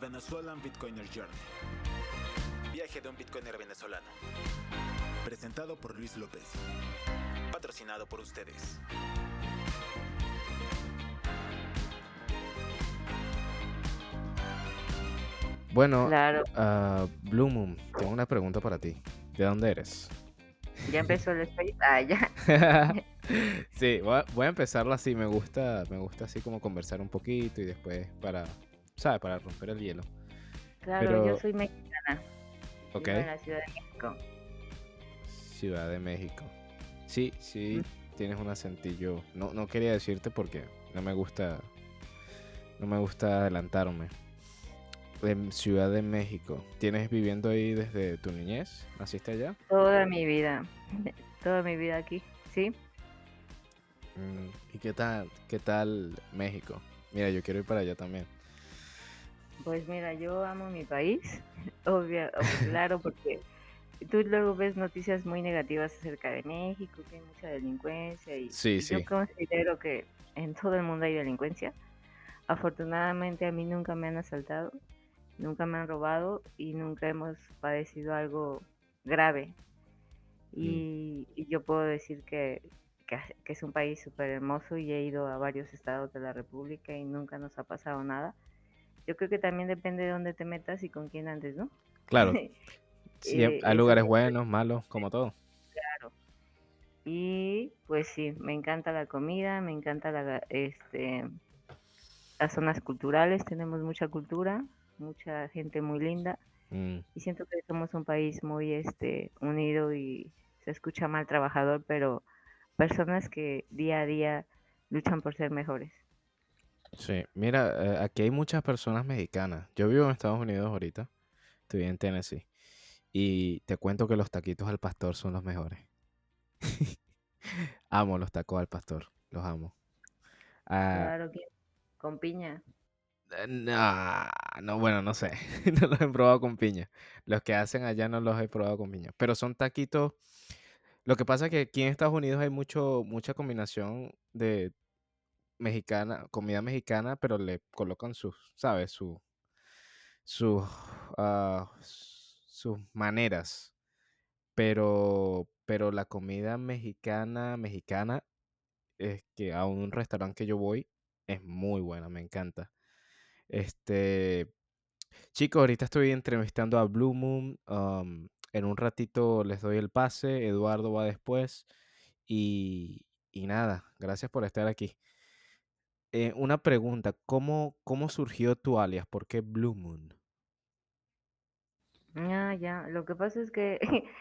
Venezuelan Bitcoiner Journey. Viaje de un Bitcoiner venezolano. Presentado por Luis López. Patrocinado por ustedes. Bueno, Claro, Blue Moon, tengo una pregunta para ti. ¿De dónde eres? ya empezó el space. Ah, ya. Sí, voy a, voy a empezarlo así. Me gusta, me gusta así como conversar un poquito y después para, ¿sabes? Para romper el hielo. Claro, yo soy mexicana. ok, Vivo en la Ciudad de México. Ciudad de México. Sí, sí, tienes un acentillo. No, no quería decirte porque no me gusta, no me gusta adelantarme. En Ciudad de México. ¿Tienes viviendo ahí desde tu niñez? ¿Naciste allá? Toda mi vida. Toda mi vida aquí. ¿Sí? Mm, ¿Y qué tal, qué tal México? Mira, yo quiero ir para allá también. Pues mira, yo amo mi país. Obvio, claro, porque tú luego ves noticias muy negativas acerca de México, que hay mucha delincuencia y, Sí, y yo sí. considero que en todo el mundo hay delincuencia. Afortunadamente a mí nunca me han asaltado, nunca me han robado y nunca hemos padecido algo grave. Mm, Y, yo puedo decir que, que es un país súper hermoso y he ido a varios estados de la República y nunca nos ha pasado nada. Yo creo que también depende de dónde te metas y con quién andes, ¿no? Claro, sí, hay Eh, hay lugares buenos, malos, como todo. claro. Y pues sí, me encanta la comida, me encanta la, este, las zonas culturales, tenemos mucha cultura, mucha gente muy linda Mm, y siento que somos un país muy este, unido y se escucha mal trabajador, pero personas que día a día luchan por ser mejores. Sí, mira, eh, aquí hay muchas personas mexicanas. Yo vivo en Estados Unidos ahorita, estoy en Tennessee, y te cuento que los taquitos al pastor son los mejores. Amo los tacos al pastor, los amo. Ah, Claro que con piña. eh, no, no, bueno, no sé, no los he probado con piña. Los que hacen allá no los he probado con piña, pero son taquitos. Lo que pasa es que aquí en Estados Unidos hay mucho, mucha combinación de mexicana, comida mexicana, pero le colocan sus, ¿sabes? Su, sus, ah, sus maneras. Pero, pero la comida mexicana, mexicana, es que a un restaurante que yo voy es muy buena, me encanta. Este, chicos, ahorita estoy entrevistando a Blue Moon. um, en un ratito les doy el pase. Eduardo va después. Y, y nada, gracias por estar aquí. Eh, una pregunta, ¿cómo, cómo surgió tu alias? ¿Por qué Blue Moon? Ah, ya. Lo que pasa es que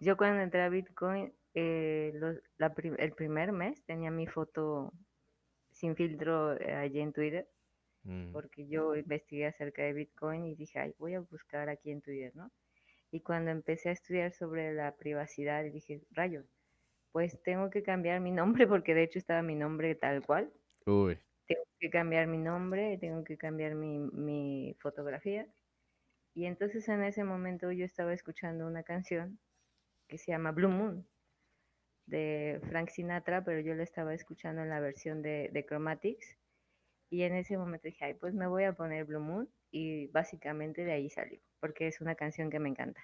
yo cuando entré a Bitcoin, eh, los- la el primer mes tenía mi foto sin filtro eh, allí en Twitter, Mm, porque yo investigué acerca de Bitcoin y dije, ay, voy a buscar aquí en Twitter, ¿no? Y cuando empecé a estudiar sobre la privacidad, dije, rayos, pues tengo que cambiar mi nombre, porque de hecho estaba mi nombre tal cual. Uy, Tengo que cambiar mi nombre, tengo que cambiar mi, mi fotografía. Y entonces en ese momento yo estaba escuchando una canción que se llama Blue Moon de Frank Sinatra, pero yo la estaba escuchando en la versión de, Chromatics. Y en ese momento dije, ay, pues me voy a poner Blue Moon. Y básicamente de ahí salió, porque es una canción que me encanta.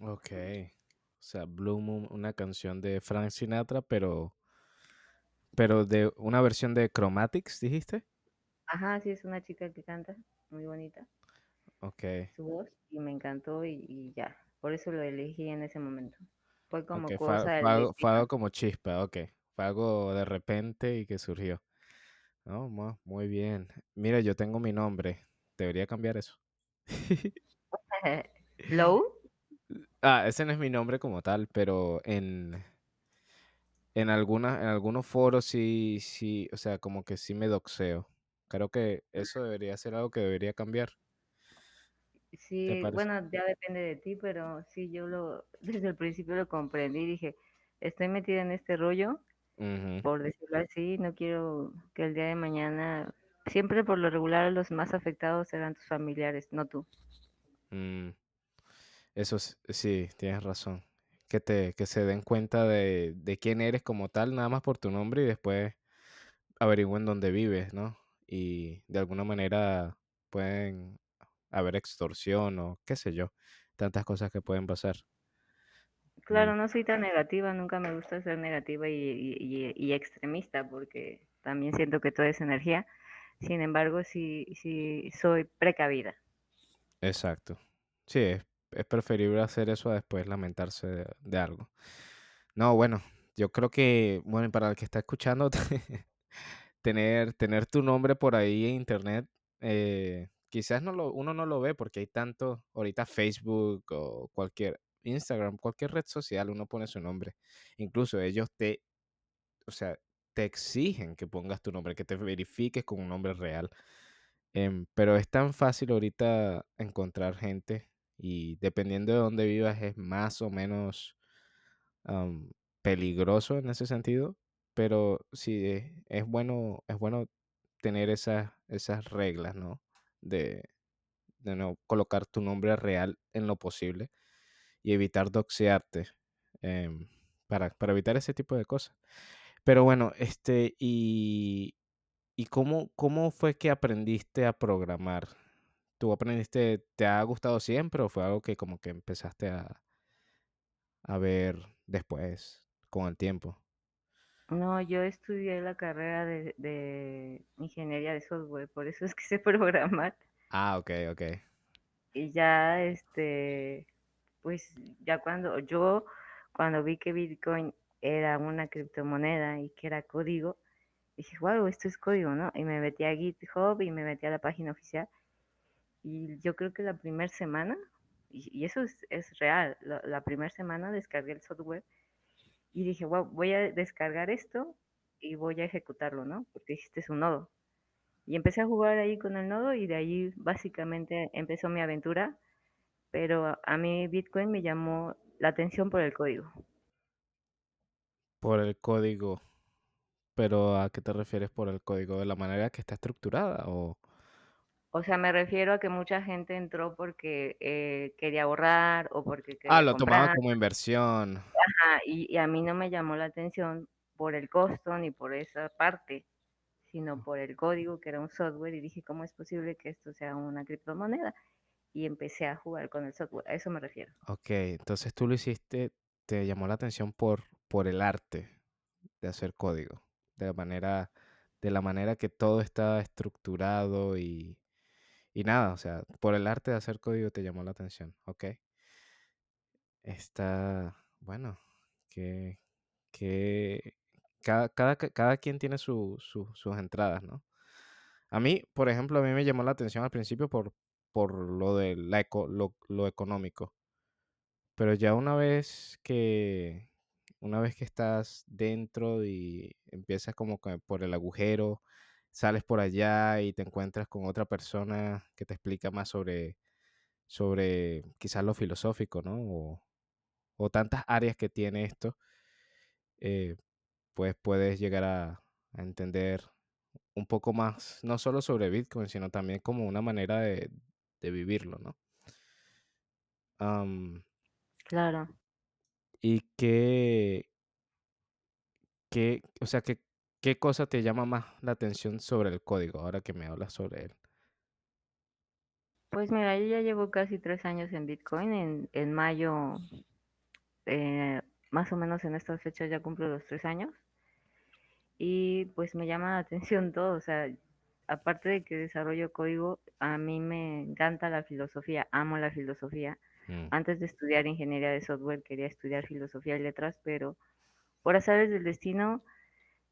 ok. O sea, Blue Moon, una canción de Frank Sinatra, pero, pero de una versión de Chromatics, dijiste. Ajá, sí, es una chica que canta, muy bonita, Ok, su voz, y me encantó y, y ya. Por eso lo elegí en ese momento. Fue como fue, cosa fue del algo, fue algo como chispa, ok. Fue algo de repente y que surgió. No, mu- muy bien. Mira, yo tengo mi nombre. Debería cambiar eso. Low, Ah, ese no es mi nombre como tal, pero en, en algunas, en algunos foros sí, sí, o sea, como que sí me doxeo. Creo que eso debería ser algo que debería cambiar. ¿Te Sí, bueno, ya depende de ti, pero sí, yo lo, desde el principio lo comprendí y dije, estoy metida en este rollo, por decirlo así, no quiero que el día de mañana, siempre por lo regular los más afectados serán tus familiares, no tú. mm, Eso sí, tienes razón. Que te, que se den cuenta de, de quién eres como tal, nada más por tu nombre y después averigüen dónde vives, ¿no? Y de alguna manera pueden haber extorsión o qué sé yo, tantas cosas que pueden pasar. Claro, Mm, no soy tan negativa, nunca me gusta ser negativa y, y- y- y extremista porque también siento que todo es energía. Sin embargo, sí, sí soy precavida. exacto. Sí, es, es preferible hacer eso a después lamentarse de, algo. No, bueno, yo creo que, bueno, para el que está escuchando, tener, tener tu nombre por ahí en internet, eh, quizás no lo, uno no lo ve porque hay tanto, ahorita Facebook o cualquier Instagram, cualquier red social, uno pone su nombre. Incluso ellos te, o sea, te exigen que pongas tu nombre, que te verifiques con un nombre real. Em, pero es tan fácil ahorita encontrar gente y dependiendo de dónde vivas es más o menos am, peligroso en ese sentido, pero sí es, es bueno, es bueno tener esas, esas reglas, ¿no? De, de no colocar tu nombre real en lo posible y evitar doxearte em, para, para evitar ese tipo de cosas. Pero bueno, este, y, ¿y cómo, cómo fue que aprendiste a programar? ¿Tú aprendiste, te ha gustado siempre o fue algo que como que empezaste a, a ver después, con el tiempo? No, yo estudié la carrera de, de ingeniería de software, por eso es que sé programar. Ah, ok, ok. Y ya, este, pues ya cuando yo, cuando vi que Bitcoin era una criptomoneda y que era código, dije, wow, esto es código, ¿no? Y me metí a GitHub y me metí a la página oficial. Y yo creo que la primera semana, y, eso es, es real, la, la primera semana descargué el software y dije, wow, voy a descargar esto y voy a ejecutarlo, ¿no? Porque es un nodo. Y empecé a jugar ahí con el nodo y de ahí básicamente empezó mi aventura, pero a mí Bitcoin me llamó la atención por el código. Por el código. Pero ¿a qué te refieres por el código? ¿De la manera que está estructurada? O... O sea, me refiero a que mucha gente entró porque eh, quería ahorrar o porque Ah, quería lo tomaba como inversión. Ajá, y, y a mí no me llamó la atención por el costo ni por esa parte, sino por el código que era un software y dije, ¿cómo es posible que esto sea una criptomoneda? Y empecé a jugar con el software, a eso me refiero. Ok, entonces tú lo hiciste, te llamó la atención por, por el arte de hacer código. De la manera, de la manera que todo está estructurado y, y nada, o sea, por el arte de hacer código te llamó la atención. Ok. Está, bueno, que, que cada, cada, cada quien tiene su, su- sus entradas, ¿no? A mí, por ejemplo, a mí me llamó la atención al principio por, por lo de la eco- lo, lo económico. Pero ya una vez que, una vez que estás dentro y empiezas como por el agujero, sales por allá y te encuentras con otra persona que te explica más sobre, sobre quizás lo filosófico, ¿no? O, o tantas áreas que tiene esto, eh, pues puedes llegar a, a entender un poco más, no solo sobre Bitcoin, sino también como una manera de, de vivirlo, ¿no? Claro. y qué, qué, o sea, qué, qué cosa te llama más la atención sobre el código, ahora que me hablas sobre él. Pues mira, yo ya llevo casi tres años en Bitcoin. En, en mayo, eh, más o menos en estas fechas ya cumplo los tres años. Y pues me llama la atención todo. O sea, aparte de que desarrollo código, a mí me encanta la filosofía, amo la filosofía. Mm, Antes de estudiar ingeniería de software quería estudiar filosofía y letras, pero por azares del destino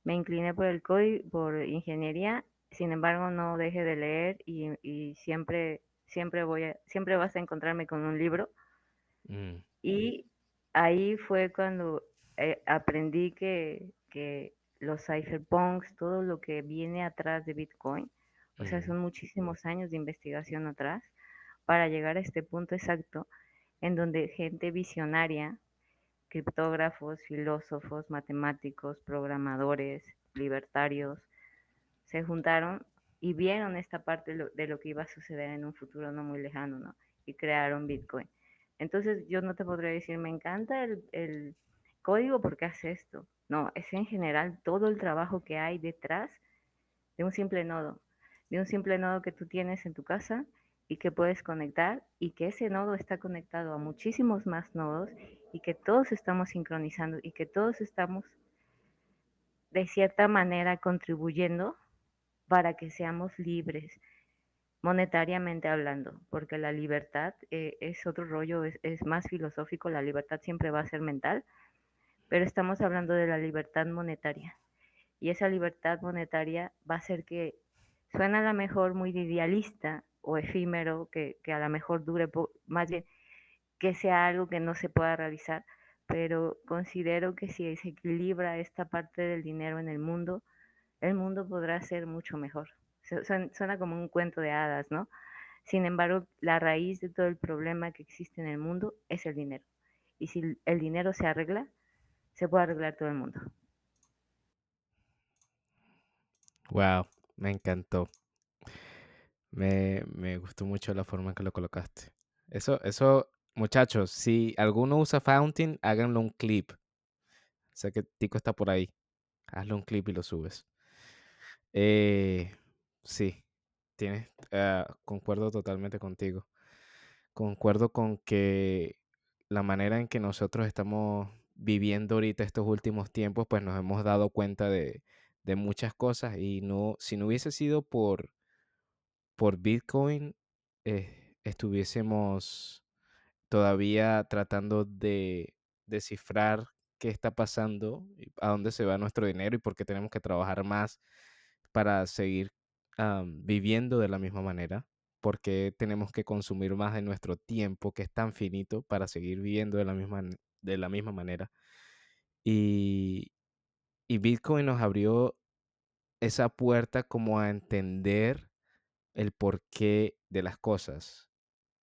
me incliné por el código, por ingeniería. Sin embargo, no dejé de leer y, y siempre, siempre voy a, siempre vas a encontrarme con un libro. mm, Y ahí fue cuando eh, aprendí que, que los cypherpunks, todo lo que viene atrás de Bitcoin, o sea, son muchísimos años de investigación atrás para llegar a este punto exacto en donde gente visionaria, criptógrafos, filósofos, matemáticos, programadores, libertarios, se juntaron y vieron esta parte de lo, que iba a suceder en un futuro no muy lejano, ¿no? Y crearon Bitcoin. Entonces yo no te podría decir, me encanta el, el código porque hace esto. No, es en general todo el trabajo que hay detrás de un simple nodo. de un simple nodo que tú tienes en tu casa y que puedes conectar y que ese nodo está conectado a muchísimos más nodos y que todos estamos sincronizando y que todos estamos de cierta manera contribuyendo para que seamos libres, monetariamente hablando, porque la libertad eh, es otro rollo, es, más filosófico, la libertad siempre va a ser mental, pero estamos hablando de la libertad monetaria. Y esa libertad monetaria va a ser que suena a lo mejor muy idealista o efímero, que, que a lo mejor dure, más bien que sea algo que no se pueda realizar, pero considero que si se equilibra esta parte del dinero en el mundo, el mundo podrá ser mucho mejor. Suena como un cuento de hadas, ¿no? Sin embargo, la raíz de todo el problema que existe en el mundo es el dinero. Y si el dinero se arregla, se puede arreglar todo el mundo. Wow, me encantó. Me, me gustó mucho la forma en que lo colocaste. Eso, eso, muchachos, si alguno usa Fountain, háganlo un clip. Sé que Tico está por ahí. Hazle un clip y lo subes. Eh, sí, tienes, uh, concuerdo totalmente contigo. Concuerdo con que la manera en que nosotros estamos viviendo ahorita estos últimos tiempos, pues nos hemos dado cuenta de, de muchas cosas y no, si no hubiese sido por, por Bitcoin, eh, estuviésemos todavía tratando de descifrar qué está pasando, a dónde se va nuestro dinero y por qué tenemos que trabajar más para seguir viviendo de la misma manera, porque tenemos que consumir más de nuestro tiempo que es tan finito para seguir viviendo de la misma, de la misma manera. Y, y Bitcoin nos abrió esa puerta como a entender el porqué de las cosas.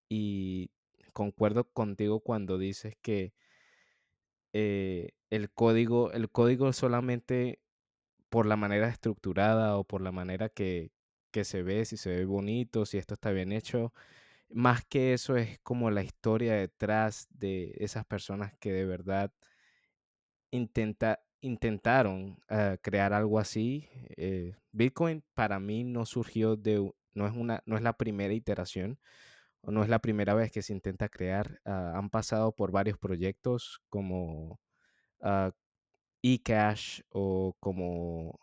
Y concuerdo contigo cuando dices que eh, el código, el código solamente por la manera estructurada o por la manera que, que se ve, si se ve bonito, si esto está bien hecho, más que eso es como la historia detrás de esas personas que de verdad intenta, intentaron uh, crear algo así. Eh, Bitcoin para mí no surgió de, no es, una, no es la primera iteración o no es la primera vez que se intenta crear. Uh, han pasado por varios proyectos como uh, eCash o como,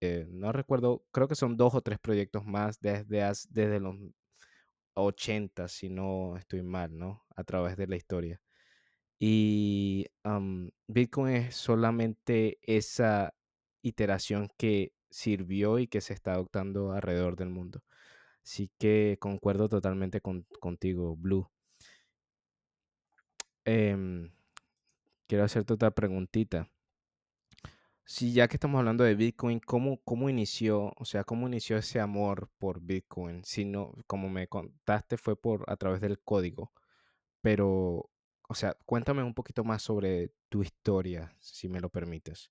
eh, no recuerdo, creo que son dos o tres proyectos más desde, desde los 80, si no estoy mal, ¿no? A través de la historia. Y um, Bitcoin es solamente esa iteración que sirvió y que se está adoptando alrededor del mundo. Así que concuerdo totalmente con, contigo, Blue. Eh, quiero hacerte otra preguntita. Si ya que estamos hablando de Bitcoin, ¿cómo, ¿cómo inició? O sea, ¿cómo inició ese amor por Bitcoin? Si no, como me contaste, fue por a través del código. Pero o sea, cuéntame un poquito más sobre tu historia, si me lo permites.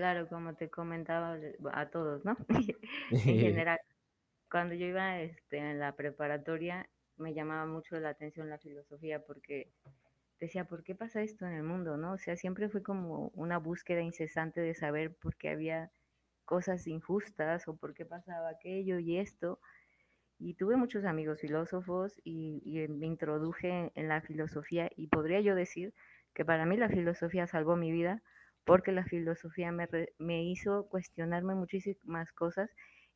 Claro, como te comentaba a todos, ¿no? en general, cuando yo iba este, en la preparatoria, me llamaba mucho la atención la filosofía porque decía, ¿por qué pasa esto en el mundo, no? O sea, siempre fue como una búsqueda incesante de saber por qué había cosas injustas o por qué pasaba aquello y esto y tuve muchos amigos filósofos y, me introduje en la filosofía y podría yo decir que para mí la filosofía salvó mi vida porque la filosofía me, me hizo cuestionarme muchísimas cosas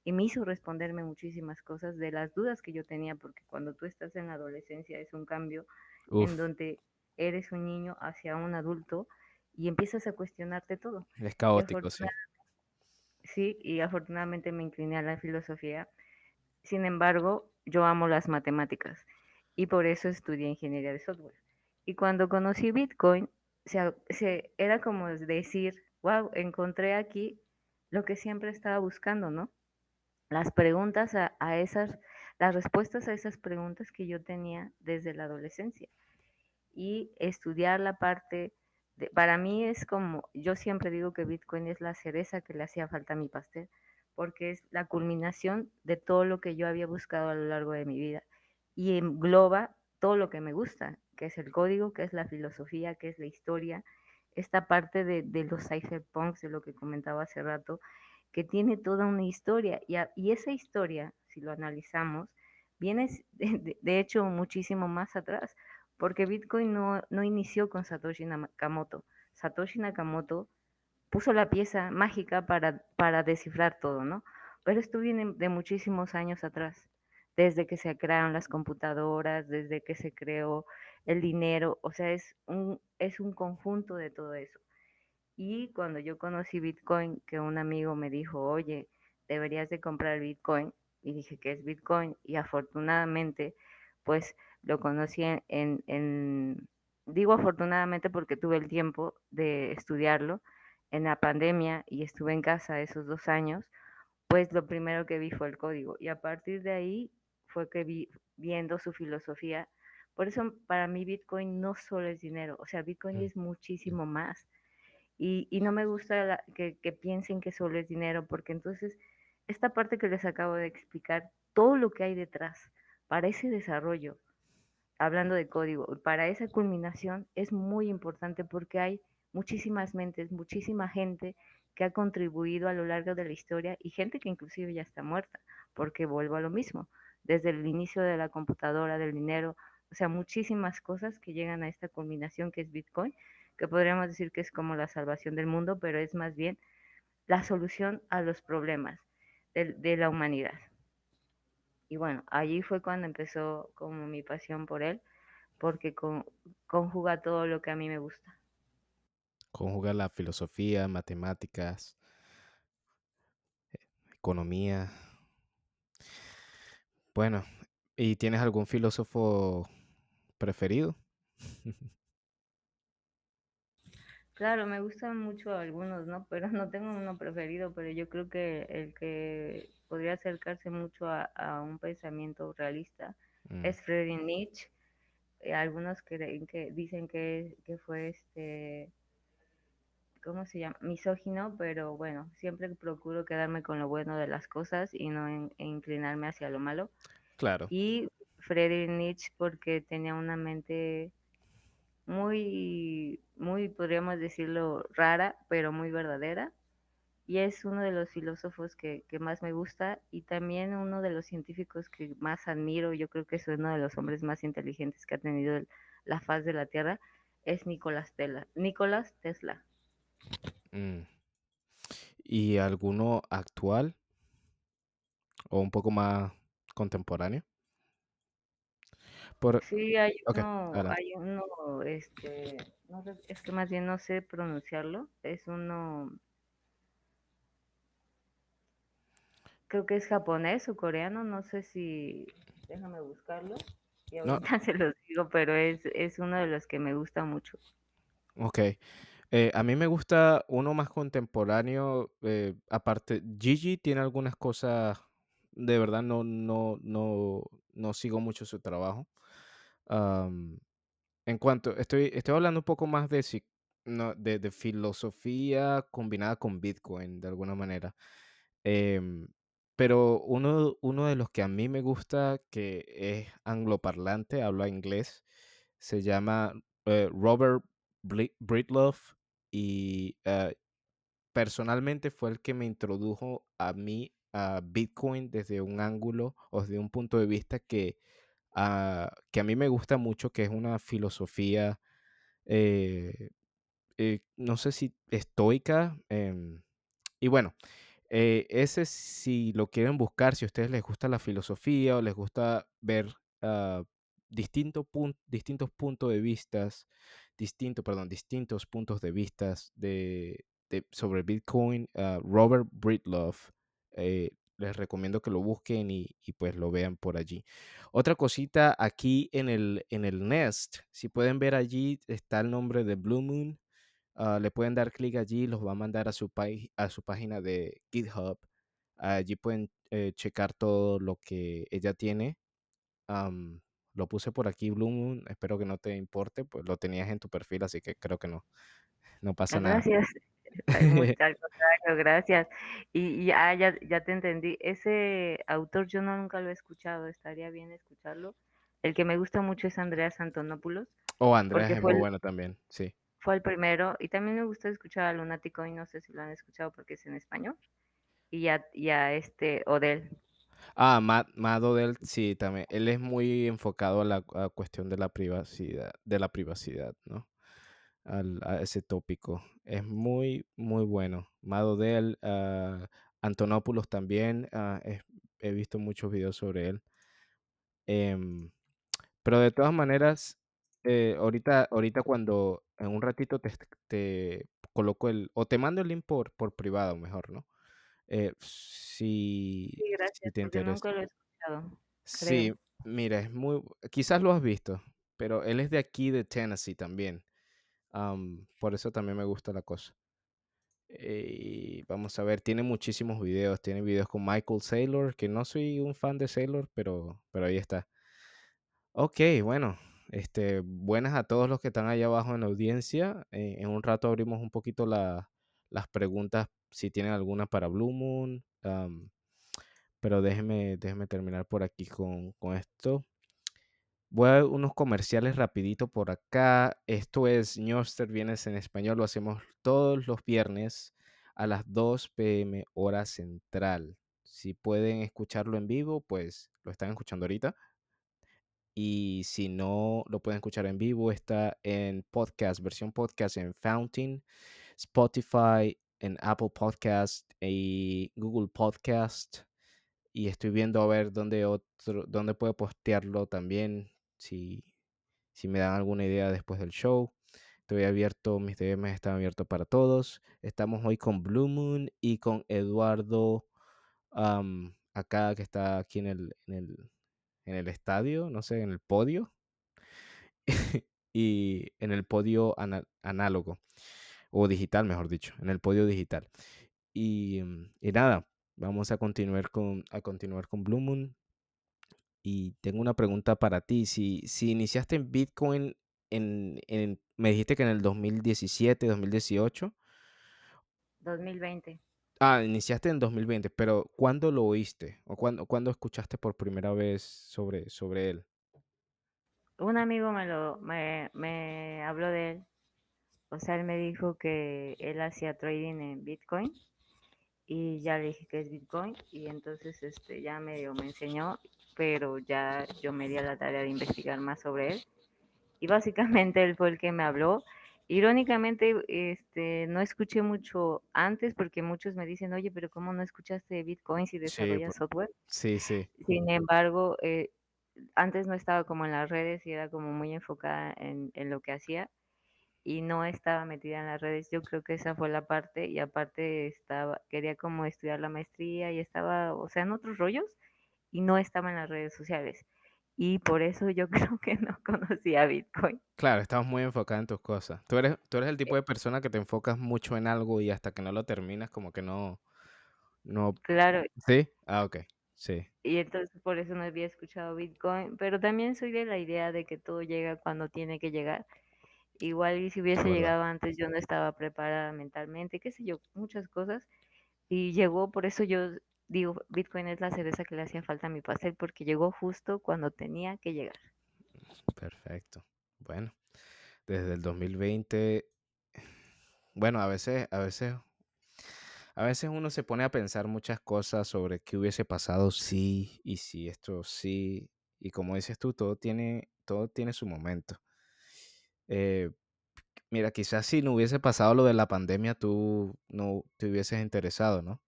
y me hizo responderme muchísimas cosas de las dudas que yo tenía, porque cuando tú estás en la adolescencia es un cambio en donde eres un niño hacia un adulto y empiezas a cuestionarte todo. Es caótico, sí. Sí, y afortunadamente me incliné a la filosofía sin embargo, yo amo las matemáticas y por eso estudié ingeniería de software. Y cuando conocí Bitcoin, se, era como decir, wow, encontré aquí lo que siempre estaba buscando, ¿no? Las preguntas a, esas, las respuestas a esas preguntas que yo tenía desde la adolescencia. Y estudiar la parte, para mí es como, yo siempre digo que Bitcoin es la cereza que le hacía falta a mi pastel, porque es la culminación de todo lo que yo había buscado a lo largo de mi vida y engloba todo lo que me gusta, que es el código, que es la filosofía, que es la historia, esta parte de, los cypherpunks, de lo que comentaba hace rato, que tiene toda una historia. Y, esa historia, si lo analizamos, viene de, hecho muchísimo más atrás, porque Bitcoin no, no inició con Satoshi Nakamoto. Satoshi Nakamoto puso la pieza mágica para, para descifrar todo, ¿no? Pero esto viene de muchísimos años atrás, desde que se crearon las computadoras, desde que se creó el dinero, o sea, es un, es un conjunto de todo eso. Y cuando yo conocí Bitcoin, que un amigo me dijo, oye, deberías de comprar Bitcoin, y dije que es Bitcoin, y afortunadamente, pues lo conocí en, en, digo afortunadamente porque tuve el tiempo de estudiarlo en la pandemia y estuve en casa esos dos años, pues lo primero que vi fue el código, y a partir de ahí fue que vi viendo su filosofía. Por eso para mí Bitcoin no solo es dinero, o sea, Bitcoin es muchísimo más. Y, y no me gusta que, que, piensen que solo es dinero, porque entonces esta parte que les acabo de explicar, todo lo que hay detrás para ese desarrollo, hablando de código, para esa culminación es muy importante porque hay muchísimas mentes, muchísima gente que ha contribuido a lo largo de la historia y gente que inclusive ya está muerta, porque vuelvo a lo mismo, desde el inicio de la computadora, del dinero, o sea, muchísimas cosas que llegan a esta culminación que es Bitcoin, que podríamos decir que es como la salvación del mundo, pero es más bien la solución a los problemas de, de la humanidad. Y bueno, allí fue cuando empezó como mi pasión por él, porque con, conjuga todo lo que a mí me gusta. Conjuga la filosofía, matemáticas, economía. Bueno, ¿y tienes algún filósofo preferido? Claro, me gustan mucho algunos, ¿no? Pero no tengo uno preferido, pero yo creo que el que podría acercarse mucho a, a un pensamiento realista mm. es Friedrich Nietzsche. Eh, algunos creen que dicen que, que fue este ¿cómo se llama? Misógino, pero bueno, siempre procuro quedarme con lo bueno de las cosas y no en, inclinarme hacia lo malo. Claro. Y Friedrich Nietzsche porque tenía una mente muy, muy, podríamos decirlo, rara, pero muy verdadera. Y es uno de los filósofos que, que, más me gusta y también uno de los científicos que más admiro. Yo creo que es uno de los hombres más inteligentes que ha tenido la faz de la Tierra. Es Nicolás Tesla. Nicolás Tesla. Mm. ¿Y alguno actual o un poco más contemporáneo? Por... Sí, hay uno, hay uno, este, no es que más bien no sé pronunciarlo, es uno, creo que es japonés o coreano, no sé si, déjame buscarlo, y ahorita se los digo, pero es, es uno de los que me gusta mucho. Ok. Eh, a mí me gusta uno más contemporáneo, eh, aparte, Gigi tiene algunas cosas, de verdad no, no, no, no sigo mucho su trabajo. en cuanto, estoy, estoy hablando un poco más de, no, de, de, filosofía combinada con Bitcoin, de alguna manera. Em, pero uno, uno de los que a mí me gusta, que es angloparlante, habla inglés, se llama eh, Robert Britloff y eh, personalmente fue el que me introdujo a mí a Bitcoin desde un ángulo o desde un punto de vista que, uh, que a mí me gusta mucho, que es una filosofía, eh, eh, no sé si estoica. Em, y bueno, eh, ese si lo quieren buscar, si a ustedes les gusta la filosofía o les gusta ver uh, distintos puntos de vista distintos, perdón, distintos puntos de vista de, sobre Bitcoin. Uh, Robert Britloff, eh, les recomiendo que lo busquen y, pues lo vean por allí. Otra cosita aquí en el, en el Nest, si pueden ver allí está el nombre de Blue Moon. Uh, le pueden dar clic allí, los va a mandar a su, a su página de GitHub. Allí pueden eh, checar todo lo que ella tiene. Lo puse por aquí, Bloom. Espero que no te importe, pues lo tenías en tu perfil, así que creo que no, no pasa nada. Gracias. gracias. Y, ya, ya te entendí. Ese autor yo no nunca lo he escuchado, estaría bien escucharlo. El que me gusta mucho es Andreas Antonopoulos. Oh, Andreas es muy bueno también, sí. Fue el primero. Y también me gustó escuchar a Lunático y no sé si lo han escuchado porque es en español. Y a, y a este Odell. Ah, Matt, Matt Odell, sí, también. Él es muy enfocado a la cuestión de la privacidad, de la privacidad, ¿no? Al, a ese tópico. Es muy, muy bueno. Matt Odell, ah, Antonopoulos también. ah, he visto muchos videos sobre él. Em, pero de todas maneras, eh, ahorita, ahorita cuando en un ratito te, te coloco el, o te mando el link por, por privado, mejor, ¿no? Eh, si, Sí, si gracias, te porque interesa. nunca lo he escuchado. Sí, creo. mira, es muy, quizás lo has visto, pero él es de aquí, de Tennessee también. am, por eso también me gusta la cosa. Eh, vamos a ver, tiene muchísimos videos, tiene videos con Michael Saylor, que no soy un fan de Saylor, pero, pero ahí está. Ok, bueno, este, buenas a todos los que están allá abajo en la audiencia. Eh, en un rato abrimos un poquito la- las preguntas, si tienen alguna para Blue Moon. pero déjenme, déjenme terminar por aquí con, con esto. Voy a ver unos comerciales rapidito por acá. Esto es Ñoster Vienes en Español. Lo hacemos todos los viernes a las 2 pm hora central. Si pueden escucharlo en vivo, pues lo están escuchando ahorita. Y si no lo pueden escuchar en vivo, está en podcast, versión podcast en Fountain, Spotify, en Apple Podcast y Google Podcast. Y estoy viendo a ver dónde otro, dónde puedo postearlo también, si, si me dan alguna idea después del show. Estoy abierto, mis DMs están abiertos para todos. Estamos hoy con Blue Moon y con Eduardo acá que está aquí en el, en el, en el estadio, no sé, en el podio. y en el podio análogo, o digital, mejor dicho, en el podio digital. Y, mm, y nada, vamos a continuar con, a continuar con Blue Moon. Y tengo una pregunta para ti. Si, si iniciaste en Bitcoin, en, en- me dijiste que en el 2017, 2018. 2020. Ah, iniciaste en 2020, pero ¿cuándo lo oíste? ¿O cuándo, cuándo escuchaste por primera vez sobre, sobre él? Un amigo me lo me, me habló de él. O sea, él me dijo que él hacía trading en Bitcoin y ya le dije que es Bitcoin y entonces este ya medio me enseñó, pero ya yo me di a la tarea de investigar más sobre él y básicamente él fue el que me habló. Irónicamente, este, no escuché mucho antes porque muchos me dicen, oye, pero ¿cómo no escuchaste Bitcoin si desarrollas software? sí, sí. Sin embargo, eh, antes no estaba como en las redes y era como muy enfocada en, en lo que hacía y no estaba metida en las redes. Yo creo que esa fue la parte y aparte estaba, quería como estudiar la maestría y estaba, o sea, en otros rollos y no estaba en las redes sociales. Y por eso yo creo que no conocía Bitcoin. Claro, estabas muy enfocada en tus cosas. Tú eres, tú eres el tipo de persona que te enfocas mucho en algo y hasta que no lo terminas, como que no, no, Claro, ¿sí? Ah, ok, sí, y entonces por eso no había escuchado Bitcoin, pero también soy de la idea de que todo llega cuando tiene que llegar. Igual y si es hubiese llegado antes yo no estaba preparada mentalmente, qué sé yo, muchas cosas. Y llegó, por eso yo digo, Bitcoin es la cereza que le hacía falta a mi pastel, porque llegó justo cuando tenía que llegar. Perfecto. Bueno, desde el 2020, bueno, a veces, a veces, a veces uno se pone a pensar muchas cosas sobre qué hubiese pasado si y si esto sí. Y como dices tú, todo tiene, todo tiene su momento. Eh, mira, quizás si no hubiese pasado lo de la pandemia, tú no te hubieses interesado, ¿no?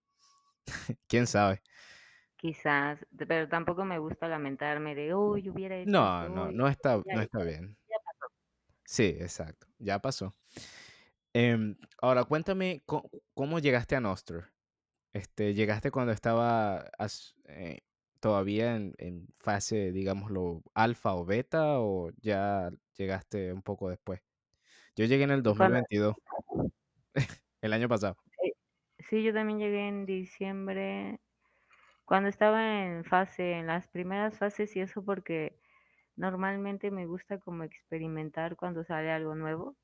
¿Quién sabe? Quizás, pero tampoco me gusta lamentarme de, oh, yo hubiera hecho No, esto no, no está, no está bien. ya pasó. Sí, exacto. Ya pasó. Em, ahora, cuéntame cómo, llegaste a Nostr. Este, ¿llegaste cuando estaba eh, todavía en, en fase, digámoslo, alfa o beta o ya llegaste un poco después? Yo llegué en el Cuando, 2022, el año pasado. sí, yo también llegué en diciembre, cuando estaba en fase, en las primeras fases y eso porque normalmente me gusta como experimentar cuando sale algo nuevo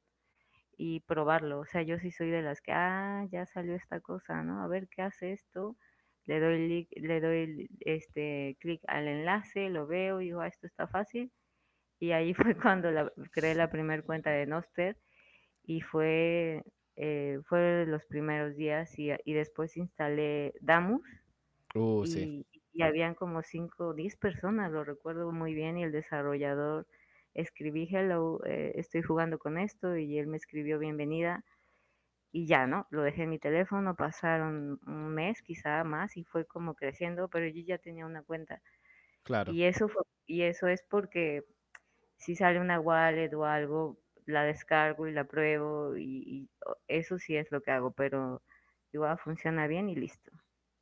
y probarlo. O sea, yo sí soy de las que, ah, ya salió esta cosa, ¿no? A ver qué hace esto. Le doy, le doy este clic al enlace, lo veo y digo, ah, esto está fácil. Y ahí fue cuando la, creé la primera cuenta de Noster. y fue, eh, fue los primeros días y, y después instalé Damus Uh, sí. y, y habían como 5 o 10 personas, lo recuerdo muy bien, y el desarrollador escribí hello, eh, estoy jugando con esto y él me escribió bienvenida y ya, ¿no? Lo dejé en mi teléfono, pasaron un mes, quizá más, y fue como creciendo, pero yo ya tenía una cuenta. Claro. Y eso fue, y eso es porque si sale una wallet o algo, la descargo y la pruebo y, eso sí es lo que hago, pero igual funciona bien y listo,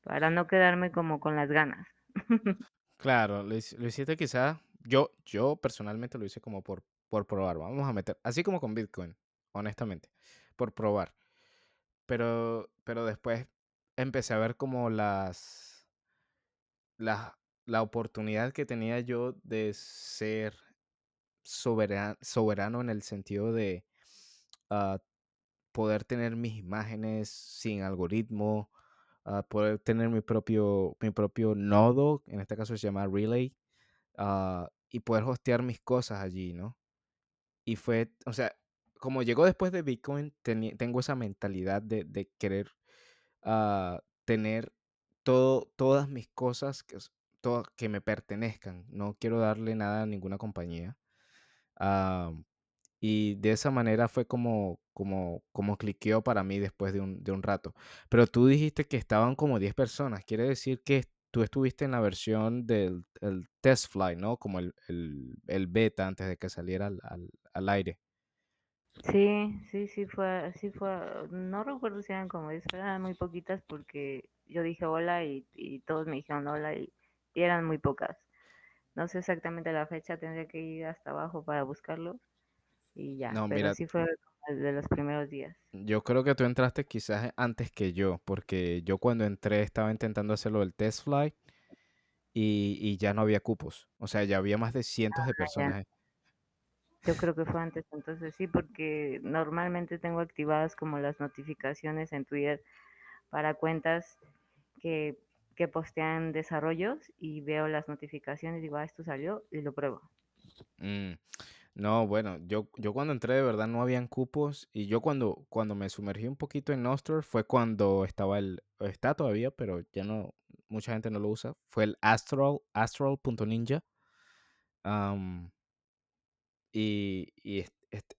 para no quedarme como con las ganas. Claro, lo hiciste quizás, yo, yo personalmente lo hice como por, por probar. Vamos a meter, así como con Bitcoin, honestamente, por probar. Pero, pero después empecé a ver como las, las, la oportunidad que tenía yo de ser soberano, en el sentido de ah, poder tener mis imágenes sin algoritmo, ah, poder tener mi propio, mi propio nodo, en este caso se llama Relay, ah, y poder hostear mis cosas allí, ¿no? Y fue, o sea, como llegó después de Bitcoin, tengo esa mentalidad de, querer tener todo, todas mis cosas que me pertenezcan. No quiero darle nada a ninguna compañía. Ah, y de esa manera fue como, como, como cliqueó para mí después de un, de un rato. Pero tú dijiste que estaban como 10 personas. Quiere decir que tú estuviste en la versión del el test flight, ¿no? Como el, el, beta antes de que saliera al, al- al aire. Sí, sí, sí fue, sí fue, no recuerdo si eran como 10, eran muy poquitas porque yo dije hola y, y todos me dijeron hola y eran muy pocas. No sé exactamente la fecha, tendría que ir hasta abajo para buscarlo y ya, No, pero mira, sí fue de los primeros días. yo creo que tú entraste quizás antes que yo, porque yo cuando entré estaba intentando hacerlo del test flight y, y ya no había cupos. O sea, ya había más de cientos de Ya, personas. yo creo que fue antes, entonces sí, porque normalmente tengo activadas como las notificaciones en Twitter para cuentas que, que postean desarrollos y veo las notificaciones y digo, ah, esto salió y lo pruebo. Mm, No, bueno, yo, yo cuando entré de verdad no habían cupos y yo cuando, cuando me sumergí un poquito en Nostr fue cuando estaba el, está todavía, pero ya no, mucha gente no lo usa, fue el Astral, Astral.ninja am, y, y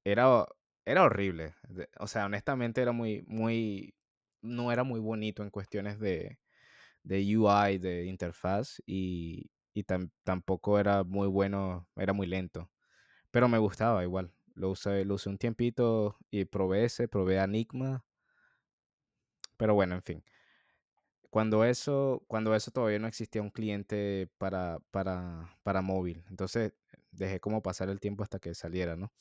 era, era horrible, o sea, honestamente era muy, muy, no era muy bonito en cuestiones de, de UI, de interfaz y, y tam- tampoco era muy bueno, era muy lento. Pero me gustaba igual. Lo usé, lo usé un tiempito y probé ese, probé Enigma. Pero bueno, en fin. Cuando eso, cuando eso todavía no existía un cliente para, para, para móvil. Entonces dejé como pasar el tiempo hasta que saliera, ¿no?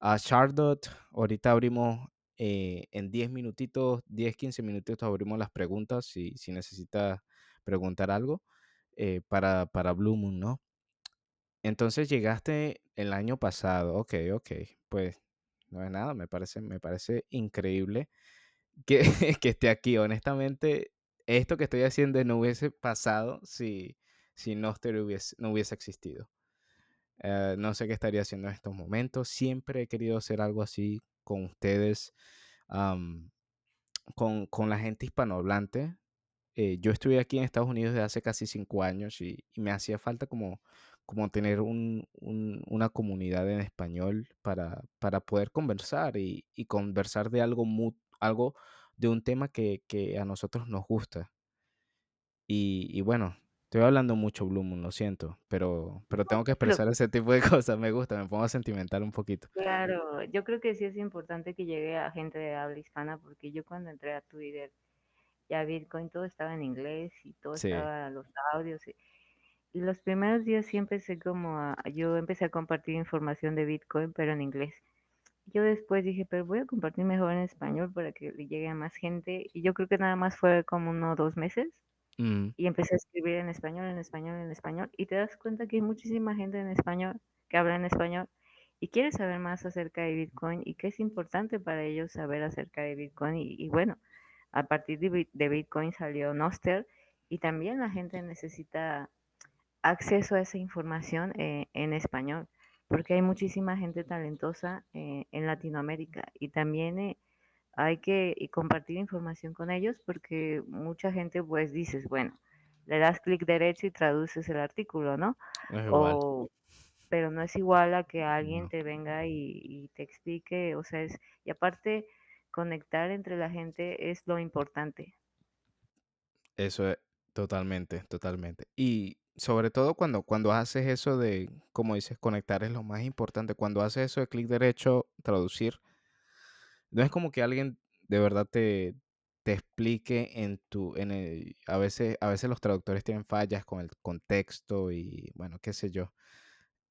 A Chardot, ahorita abrimos eh, en 10 minutitos, 10, 15 minutitos abrimos las preguntas si, si necesita preguntar algo eh, para, para ¿no? Entonces llegaste el año pasado, ok, ok, pues no es nada, me parece, me parece increíble que, esté aquí. Honestamente, esto que estoy haciendo no hubiese pasado si, si no hubiese existido. Eh, no sé qué estaría haciendo en estos momentos. Siempre he querido hacer algo así con ustedes, am, con, con la gente hispanohablante eh, yo estuve aquí en Estados Unidos desde hace casi cinco años y, me hacía falta como, como tener un- un- una comunidad en español para, para poder conversar y, conversar de algo, algo de un tema que, que a nosotros nos gusta. Y bueno, estoy hablando mucho, Blue Moon, lo siento, pero, pero tengo que expresar ese tipo de cosas, me gusta, me pongo sentimental un poquito. Claro, yo creo que sí es importante que llegue a gente de habla hispana porque yo cuando entré a Twitter ya Bitcoin todo estaba en inglés y todo Sí. estaba los audios y, y los primeros días sí empecé como a, yo empecé a compartir información de Bitcoin pero en inglés. Yo después dije, pero voy a compartir mejor en español para que le llegue a más gente y yo creo que nada más fue como uno o dos meses Mm, y empecé a escribir en español, en español, en español, y te das cuenta que hay muchísima gente en español que habla en español y quiere saber más acerca de Bitcoin y que es importante para ellos saber acerca de Bitcoin. Y, bueno, a partir de Bitcoin salió Noster y también la gente necesita acceso a esa información eh, en español. porque hay muchísima gente talentosa eh, en Latinoamérica y también eh, hay que compartir información con ellos porque mucha gente pues dices, bueno, le das clic derecho y traduces el artículo, ¿no? O, pero no es igual a que alguien te venga y, y, te explique, o sea, es, y aparte conectar entre la gente es lo importante. Eso es totalmente, totalmente. Y sobre todo cuando, cuando haces eso de, como dices, conectar es lo más importante. Cuando haces eso de clic derecho, traducir, no es como que alguien de verdad te, te explique en tu, en el, a veces, a veces los traductores tienen fallas con el contexto y bueno, qué sé yo.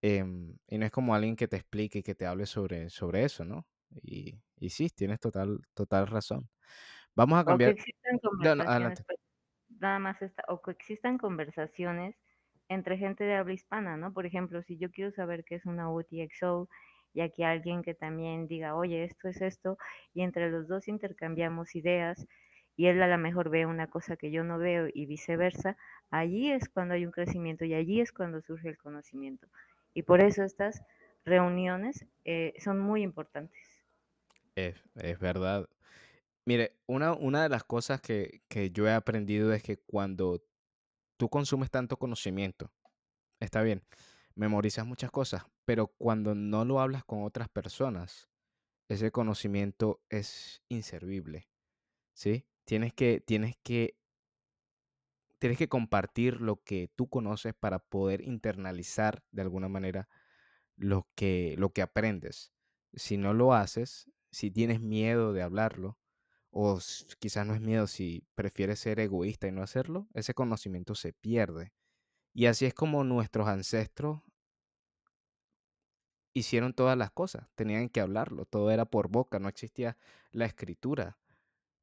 Em, y no es como alguien que te explique y que te hable sobre, sobre eso, ¿no? Y, y sí, tienes total, total razón. Vamos a O que cambiar. existan No, no, conversaciones, pues, nada más esta, o que existan conversaciones entre gente de habla hispana, ¿no? Por ejemplo, si yo quiero saber qué es una UTXO y aquí alguien que también diga, oye, esto es esto, y entre los dos intercambiamos ideas y él a lo mejor ve una cosa que yo no veo y viceversa, allí es cuando hay un crecimiento y allí es cuando surge el conocimiento. Y por eso estas reuniones eh, son muy importantes. Es, es verdad. Mire, una, una de las cosas que, que yo he aprendido es que cuando tú consumes tanto conocimiento, está bien, memorizas muchas cosas, pero cuando no lo hablas con otras personas, ese conocimiento es inservible, ¿sí? Tienes que, tienes que, tienes que compartir lo que tú conoces para poder internalizar de alguna manera lo que, lo que aprendes. Si no lo haces, si tienes miedo de hablarlo, o quizás no es miedo, si prefieres ser egoísta y no hacerlo, ese conocimiento se pierde. Y así es como nuestros ancestros hicieron todas las cosas, tenían que hablarlo, todo era por boca, no existía la escritura,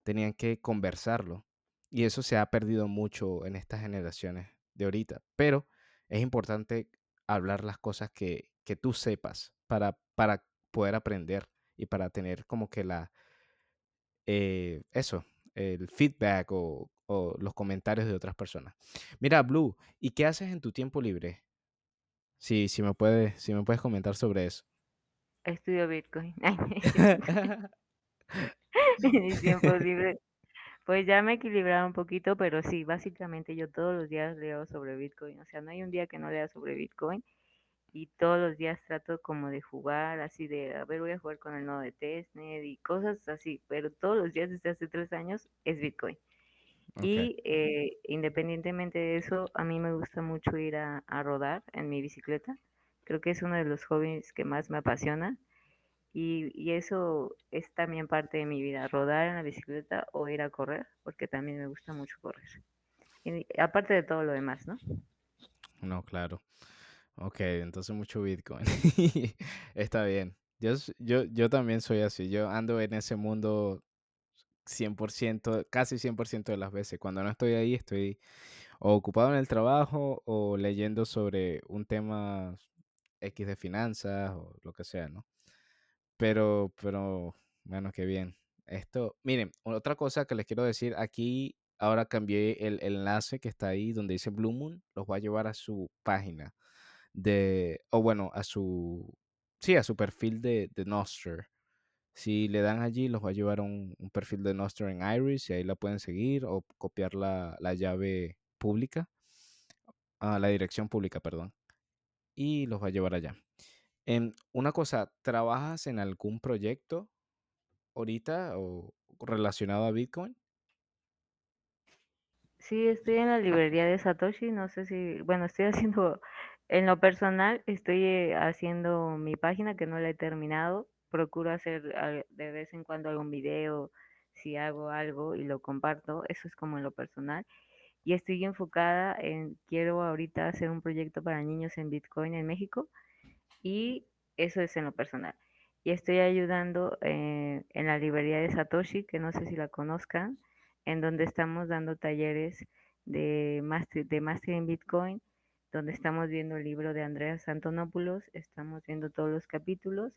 tenían que conversarlo. Y eso se ha perdido mucho en estas generaciones de ahorita. Pero es importante hablar las cosas que, que tú sepas para, para poder aprender y para tener como que la, eh, eso, el feedback o, o los comentarios de otras personas. Mira, Blue, ¿y qué haces en tu tiempo libre? Sí, si me puedes, si me puedes comentar sobre eso. Estudio Bitcoin. Libre. Pues ya me he equilibrado un poquito, pero sí, básicamente yo todos los días leo sobre Bitcoin. O sea, no hay un día que no lea sobre Bitcoin. Y todos los días trato como de jugar, así de, a ver, voy a jugar con el nodo de testnet y cosas así. Pero todos los días desde hace tres años es Bitcoin. Y eh, independientemente de eso, a mí me gusta mucho ir a, a rodar en mi bicicleta. Creo que es uno de los hobbies que más me apasiona. Y, y eso es también parte de mi vida, rodar en la bicicleta o ir a correr, porque también me gusta mucho correr. Y aparte de todo lo demás, ¿no? no, claro. Ok, entonces mucho Bitcoin. Está bien. Yo, yo, yo también soy así. Yo ando en ese mundo 100%, casi 100% de las veces. Cuando no estoy ahí, estoy ocupado en el trabajo o leyendo sobre un tema X de finanzas o lo que sea, ¿no? Pero, pero, bueno, qué bien. Esto, miren, otra cosa que les quiero decir, aquí ahora cambié el, enlace que está ahí donde dice Blue Moon, los va a llevar a su página de, o bueno, a su, sí, a su perfil de, de. Si le dan allí, los va a llevar un, un perfil de Nostr en Iris y ahí la pueden seguir o copiar la, la llave pública, a la dirección pública, perdón, y los va a llevar allá. Em, una cosa, ¿trabajas en algún proyecto ahorita o relacionado a Bitcoin? Sí, estoy en la librería de Satoshi, no sé si, bueno, estoy haciendo, en lo personal, estoy eh, haciendo mi página que no la he terminado. Procuro hacer al- de vez en cuando algún video, si hago algo y lo comparto, eso es como en lo personal. Y estoy enfocada en, quiero ahorita hacer un proyecto para niños en Bitcoin en México y eso es en lo personal. Y estoy ayudando eh, en la librería de Satoshi, que no sé si la conozcan, en donde estamos dando talleres de máster, de máster en Bitcoin, donde estamos viendo el libro de Andreas Antonopoulos, estamos viendo todos los capítulos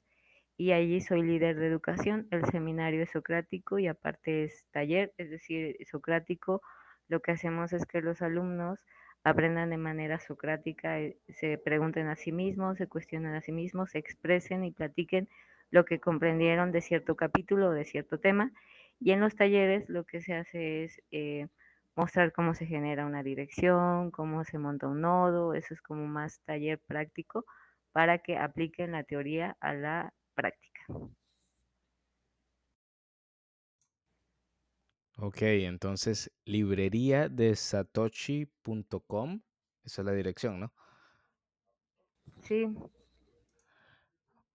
y allí soy líder de educación. El seminario es socrático y aparte es taller, es decir, socrático. Lo que hacemos es que los alumnos aprendan de manera socrática, eh, se pregunten a sí mismos, se cuestionen a sí mismos, se expresen y platiquen lo que comprendieron de cierto capítulo o de cierto tema. Y en los talleres lo que se hace es eh, mostrar cómo se genera una dirección, cómo se monta un nodo, eso es como más taller práctico para que apliquen la teoría a la práctica. Ok, entonces librería de satoshi.com, esa es la dirección, ¿no? Sí,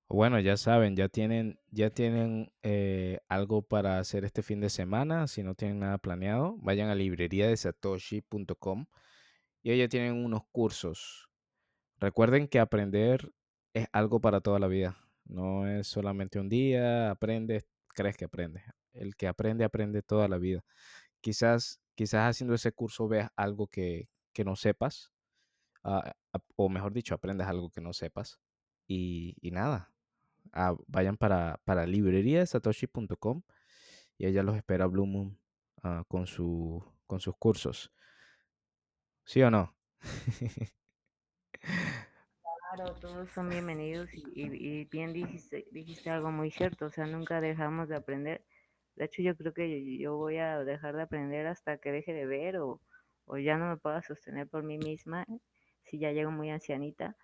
Bueno, ya saben, ya tienen, ya tienen eh, algo para hacer este fin de semana. Si no tienen nada planeado, vayan a librería de satoshi.com y ahí ya tienen unos cursos. Recuerden que aprender es algo para toda la vida. No es solamente un día, aprendes, crees que aprendes. El que aprende, aprende toda la vida. Quizás, quizás haciendo ese curso veas algo que, que no sepas, ah, o mejor dicho, aprendas algo que no sepas. Y, nada, ah, vayan para, para librería de satoshi.com y ella los espera Blue Moon ah, con, su, con sus cursos. ¿Sí o no? todos son bienvenidos y, bien dijiste, algo muy cierto, o sea, nunca dejamos de aprender. De hecho, yo creo que yo voy a dejar de aprender hasta que deje de ver o, o ya no me pueda sostener por mí misma, si ya llego muy ancianita,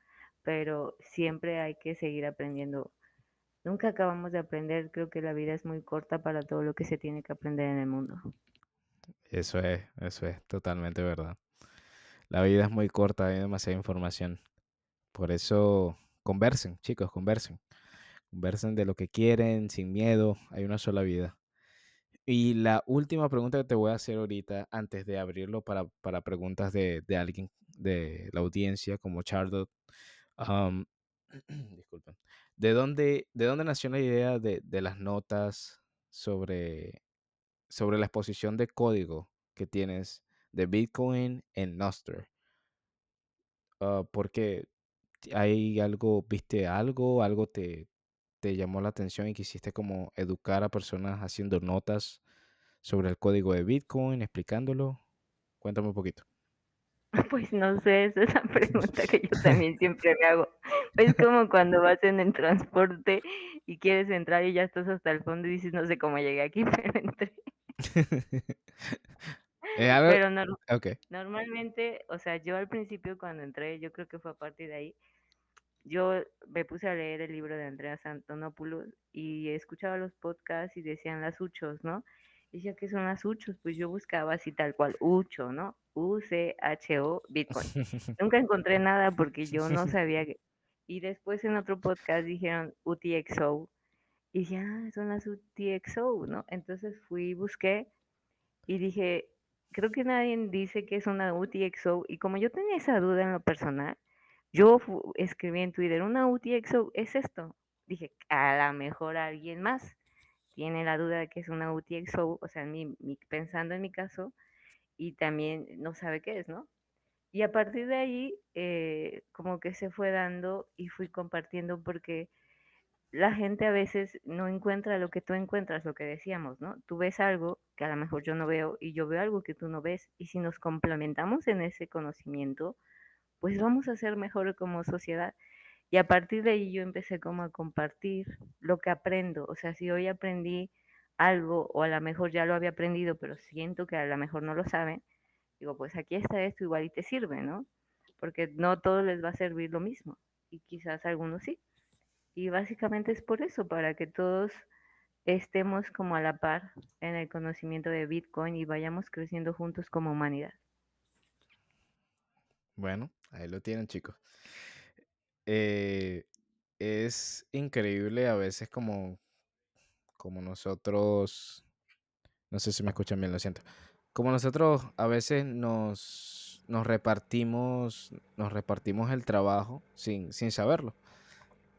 pero siempre hay que seguir aprendiendo. Nunca acabamos de aprender, creo que la vida es muy corta para todo lo que se tiene que aprender en el mundo. Eso es, eso es totalmente verdad. La vida es muy corta, hay demasiada información. Por eso, conversen, chicos, conversen. Conversen de lo que quieren, sin miedo. Hay una sola vida. Y la última pregunta que te voy a hacer ahorita, antes de abrirlo para, para preguntas de, de alguien de la audiencia, como Charlotte. disculpen. ¿De dónde, ¿De dónde nació la idea de, de las notas sobre, sobre la exposición de código que tienes de Bitcoin en Nostr? Ah, porque hay algo, viste algo, algo te, te llamó la atención y quisiste como educar a personas haciendo notas sobre el código de Bitcoin, explicándolo. Cuéntame un poquito. Pues no sé, esa es la pregunta que yo también siempre me hago. Es como cuando vas en el transporte y quieres entrar y ya estás hasta el fondo y dices, no sé cómo llegué aquí, pero entré. Es algo, Pero nor- ok. normalmente, o sea, yo al principio cuando entré, yo creo que fue a partir de ahí, yo me puse a leer el libro de Andrea Antonopoulos y escuchaba los podcasts y decían las uchos, ¿no? Y decía que son las uchos, pues yo buscaba así tal cual, ucho, ¿no? U-C-H-O, Bitcoin. Nunca encontré nada porque yo no sabía que... Y después en otro podcast dijeron UTXO y dije, ah, son las UTXO, ¿no? Entonces fui, busqué y dije, creo que nadie dice que es una UTXO y como yo tenía esa duda en lo personal, yo escribí en Twitter, una UTXO es esto. Dije, a lo mejor alguien más tiene la duda de que es una UTXO, o sea, mi- mi- pensando en mi caso, y también no sabe qué es, ¿no? Y a partir de ahí, eh, como que se fue dando y fui compartiendo porque la gente a veces no encuentra lo que tú encuentras, lo que decíamos, ¿no? Tú ves algo que a lo mejor yo no veo y yo veo algo que tú no ves y si nos complementamos en ese conocimiento, pues vamos a ser mejor como sociedad. Y a partir de ahí yo empecé como a compartir lo que aprendo. O sea, si hoy aprendí algo o a lo mejor ya lo había aprendido, pero siento que a lo mejor no lo saben, digo, pues aquí está esto igual y te sirve, ¿no? Porque no todos les va a servir lo mismo y quizás algunos sí. Y básicamente es por eso, para que todos estemos como a la par en el conocimiento de Bitcoin y vayamos creciendo juntos como humanidad. Bueno, ahí lo tienen, chicos. Eh, es increíble a veces como, como nosotros, no sé si me escuchan bien, lo siento. Como nosotros a veces nos, nos repartimos, nos repartimos el trabajo sin, sin saberlo.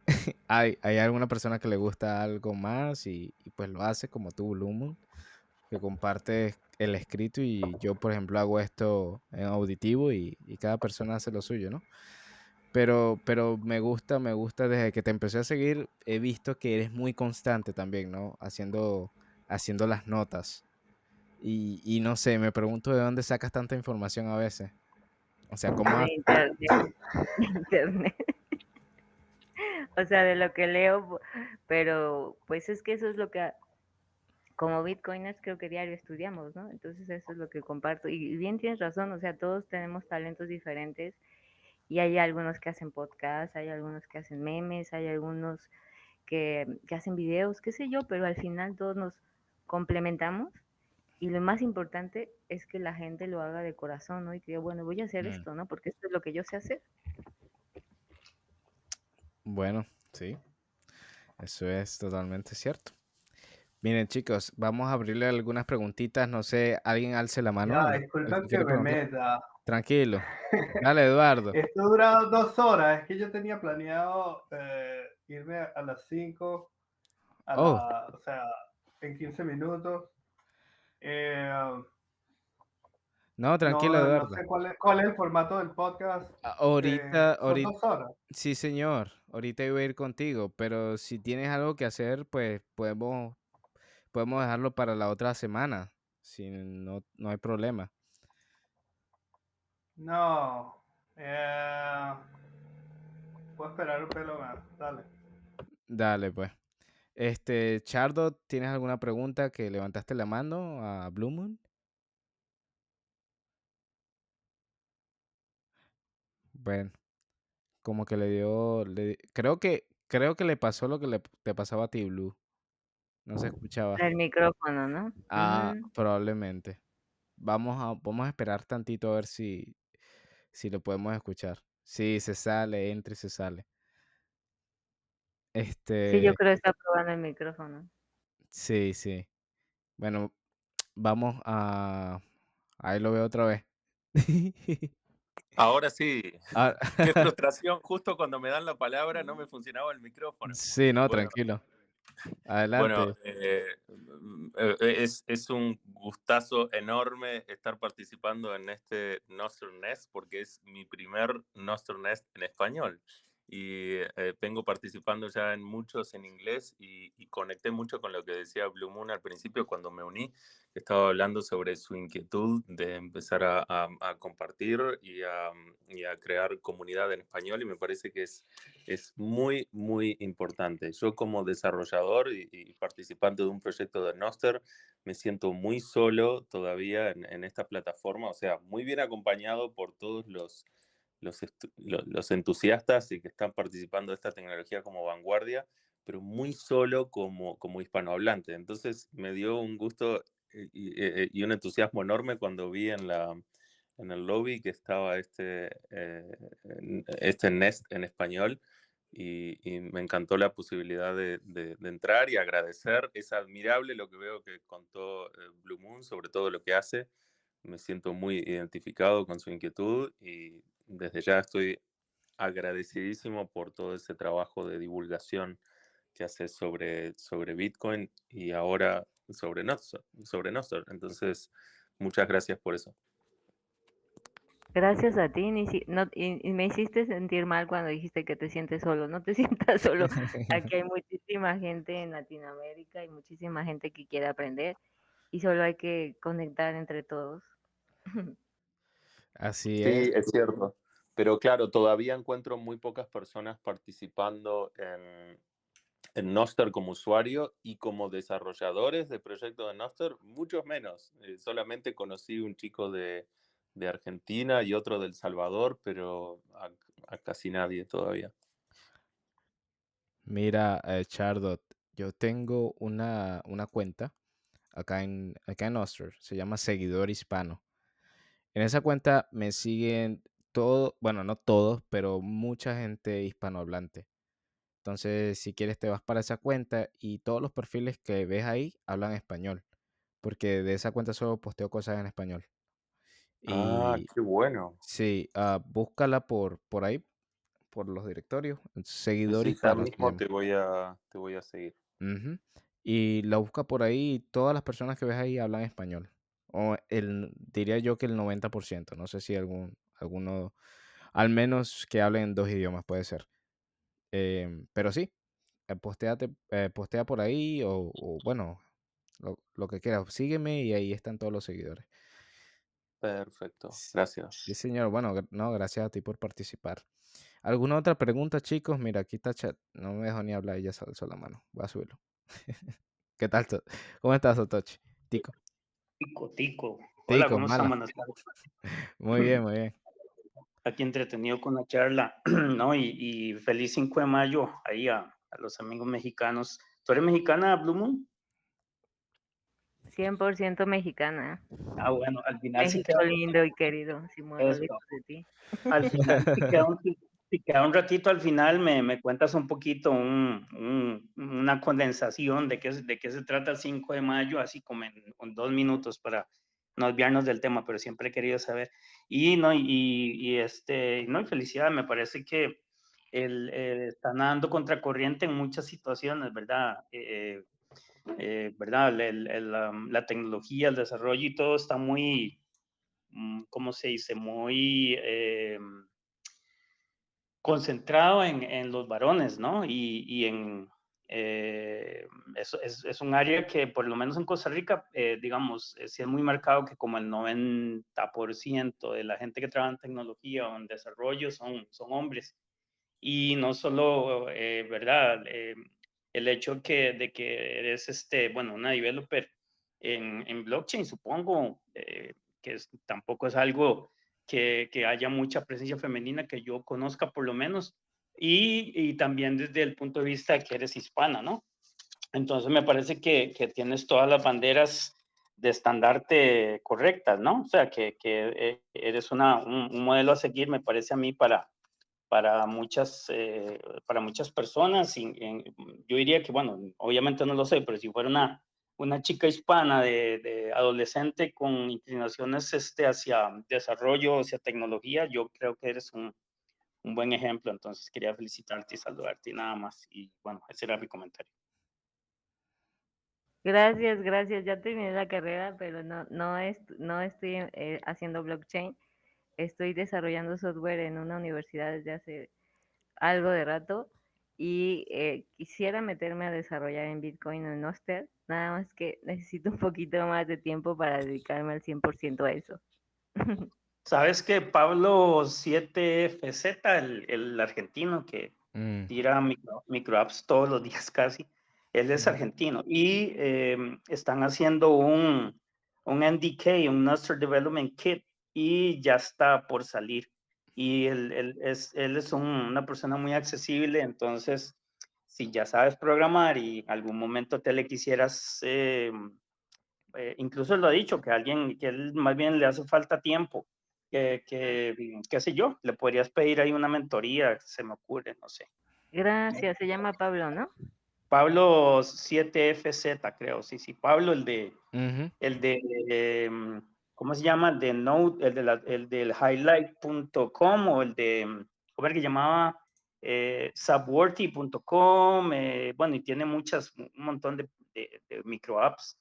Hay, hay alguna persona que le gusta algo más y, y pues lo hace como tú, Lumen, que comparte el escrito y yo, por ejemplo, hago esto en auditivo y, y cada persona hace lo suyo, ¿no? Pero, pero me gusta, me gusta desde que te empecé a seguir, he visto que eres muy constante también, ¿no? Haciendo, haciendo las notas. Y, y no sé, me pregunto de dónde sacas tanta información a veces. O sea, ¿cómo haces? internet. internet. O sea, de lo que leo, pero pues es que eso es lo que, como bitcoiners creo que diario estudiamos, ¿no? Entonces eso es lo que comparto. Y bien tienes razón, o sea, todos tenemos talentos diferentes y hay algunos que hacen podcast, hay algunos que hacen memes, hay algunos que, que hacen videos, qué sé yo, pero al final todos nos complementamos y lo más importante es que la gente lo haga de corazón, ¿no? Y que yo, bueno, voy a hacer Mm, esto, ¿no? Porque esto es lo que yo sé hacer. Bueno, sí, eso es totalmente cierto. Miren, chicos, vamos a abrirle algunas preguntitas. No sé, alguien alce la mano. Ya, ¿Al- disculpa al que me preguntar? meta. Tranquilo. Dale, Eduardo. Esto ha durado dos horas. Es que yo tenía planeado eh, irme a las 5, a Oh. la- o sea, en 15 minutos. Eh, No, tranquilo, no, no Eduardo. sé cuál es, cuál es el formato del podcast. Eh, Ahorita, son ahorita, dos horas. sí, señor. Ahorita iba a ir contigo, pero si tienes algo que hacer, pues podemos, podemos dejarlo para la otra semana. Si no, no hay problema. No. Eh, puedo esperar un pelo más. Dale. Dale, pues. Este, Chardo, ¿tienes alguna pregunta que levantaste la mano a Blue Moon? Bueno, como que le dio, le creo que, creo que le pasó lo que le te pasaba a ti, Blue. No se escuchaba. El micrófono, ¿no? Ah, probablemente. Vamos a, vamos a esperar tantito a ver si, si lo podemos escuchar. Sí, se sale, entra y se sale. Sí, yo Este, creo que está probando el micrófono. sí, sí. Bueno, vamos a, ahí lo veo otra vez. Ahora sí, Ah, qué frustración. Justo cuando me dan la palabra no me funcionaba el micrófono. sí, no, Bueno, tranquilo. bueno, Adelante. eh, mm, eh, es, es un gustazo enorme estar participando en este Nostr Nest porque es mi primer Nostr Nest en español. Y eh, vengo participando ya en muchos en inglés y, y conecté mucho con lo que decía Blue Moon al principio cuando me uní, que estaba hablando sobre su inquietud de empezar a, a- a compartir y a, y a crear comunidad en español y me parece que es, es muy, muy importante. Yo como desarrollador y, y participante de un proyecto de Noster, me siento muy solo todavía en, en esta plataforma, o sea, muy bien acompañado por todos los, los, los entusiastas y que están participando de esta tecnología como vanguardia, pero muy solo como, como hispanohablante. Entonces me dio un gusto eh, y, eh, y un entusiasmo enorme cuando vi en, la, en el lobby que estaba este, eh, este Nest en español y, y me encantó la posibilidad de, de- de entrar y agradecer. Es admirable lo que veo que contó eh, Blue Moon sobre todo lo que hace. Me siento muy identificado con su inquietud y desde ya estoy agradecidísimo por todo ese trabajo de divulgación que hace sobre, sobre Bitcoin y ahora sobre Nostr. Sobre Nostr. Entonces, muchas gracias por eso. Gracias a ti, no- y, y me hiciste sentir mal cuando dijiste que te sientes solo. No te sientas solo. Aquí hay muchísima gente en Latinoamérica y muchísima gente que quiere aprender y solo hay que conectar entre todos. Así Sí, es. es cierto. Pero claro, todavía encuentro muy pocas personas participando en, en Noster como usuario y como desarrolladores de proyectos de Noster, muchos menos. Eh, solamente conocí un chico de, de Argentina y otro del Salvador, pero a, a casi nadie todavía. Mira, eh, Chardot, yo tengo una, una cuenta acá en, acá en Nostr, se llama Seguidor Hispano. En esa cuenta me siguen todo, bueno, no todos, pero mucha gente hispanohablante. Entonces, si quieres, te vas para esa cuenta y todos los perfiles que ves ahí hablan español, porque de esa cuenta solo posteo cosas en español. Ah, qué bueno. sí, ah, búscala por, por ahí, por los directorios. Seguidor Sí, se mismo te voy a, te voy a seguir. Y la busca por ahí y todas las personas que ves ahí hablan español. O el, diría yo que el 90%. No sé si algún, alguno, al menos que hablen dos idiomas puede ser. Em, pero sí, eh, postéate, eh, postea por ahí o, o bueno, lo, lo que quieras. Sígueme y ahí están todos los seguidores. Perfecto, gracias. sí, señor. Bueno, no, gracias a ti por participar. ¿Alguna otra pregunta, chicos? Mira, aquí está chat. No me dejó ni hablar, ella se alzó la mano. Voy a subirlo. ¿Qué tal? ¿Cómo estás, Satoshi? Tico. Tico, Tico. Hola, Tico, ¿cómo están? Buenas tardes. Muy bien, muy bien. Aquí entretenido con la charla, ¿no? Y, y feliz 5 de mayo ahí a, a los amigos mexicanos. ¿Tú eres mexicana, Blue Moon? 100% mexicana. Ah, bueno, al final sí México queda, lindo y querido, si muero de ti. al final sí queda un, sí queda un ratito al final, me, me cuentas un poquito, un, un- una condensación de qué, de qué se trata el 5 de mayo, así como en, en dos minutos para no desviarnos del tema, pero siempre he querido saber. Y, no, y, este, no, felicidad, me parece que el, eh, están dando contracorriente en muchas situaciones, ¿verdad? Eh, eh, ¿Verdad? El- um, la tecnología, el desarrollo y todo está muy, mm, ¿cómo se dice? Muy... concentrado en, en los varones, ¿no? Y, y en, eh, es, es, es un área que por lo menos en Costa Rica, eh, digamos, eh, sí es muy marcado que como el 90% de la gente que trabaja en tecnología o en desarrollo son, son hombres. Y no solo, eh, ¿verdad? Eh, el hecho que, de que eres, este, bueno, una developer en, en blockchain, supongo, que es, tampoco es algo que, haya mucha presencia femenina que yo conozca por lo menos, y, también desde el punto de vista de que eres hispana, ¿no? Entonces me parece que, que tienes todas las banderas de estandarte correctas, ¿no? O sea, que, que eh, eres una, un, modelo a seguir, me parece a mí, para, para muchas, eh, para muchas personas. Yo diría que, bueno, obviamente no lo sé, pero si fuera una, una chica hispana de, de adolescente con inclinaciones este, hacia desarrollo, hacia tecnología, yo creo que eres un, un buen ejemplo. Entonces quería felicitarte y saludarte y nada más. Y bueno, ese era mi comentario. Gracias, gracias. Ya terminé la carrera, pero no, no, es, no estoy eh, haciendo blockchain. Estoy desarrollando software en una universidad desde hace algo de rato y eh, quisiera meterme a desarrollar en Bitcoin o en Oster, nada más que necesito un poquito más de tiempo para dedicarme al 100% a eso. ¿Sabes que Pablo 7FZ, el, el argentino que Mm, tira micro, microapps todos los días casi. Él es argentino y eh, están haciendo un, un NDK, un Master Development Kit, y ya está por salir. Y él, él es, él es un- una persona muy accesible, entonces, si ya sabes programar y en algún momento te le quisieras, eh, eh, incluso lo ha dicho, que alguien, que él más bien le hace falta tiempo, que, que, qué sé yo, le podrías pedir ahí una mentoría, se me ocurre, no sé. Gracias, se llama Pablo, ¿no? Pablo 7FZ, creo, sí, sí, Pablo, el de, ujú. el de, em, ¿cómo se llama? El de Node, el, de la- el del highlight.com o el de, ¿cómo era que llamaba? Eh, subworthy.com, eh, bueno, y tiene muchas, un montón de, de, de micro apps,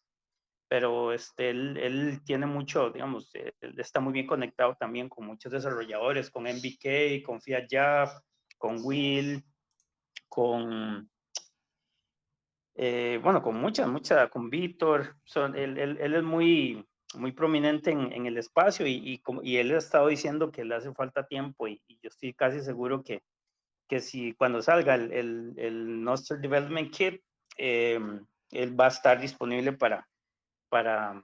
pero este, él, tiene mucho, digamos, eh, está muy bien conectado también con muchos desarrolladores, con MBK, con Fiat Jab, con Will, con, eh, bueno, con muchas, muchas, con Víctor, son, él, es muy, muy prominente en, el espacio y, y, y él ha estado diciendo que le hace falta tiempo y yo estoy casi seguro que, que si cuando salga el, el, el Nostr Development Kit, eh, él va a estar disponible para, para,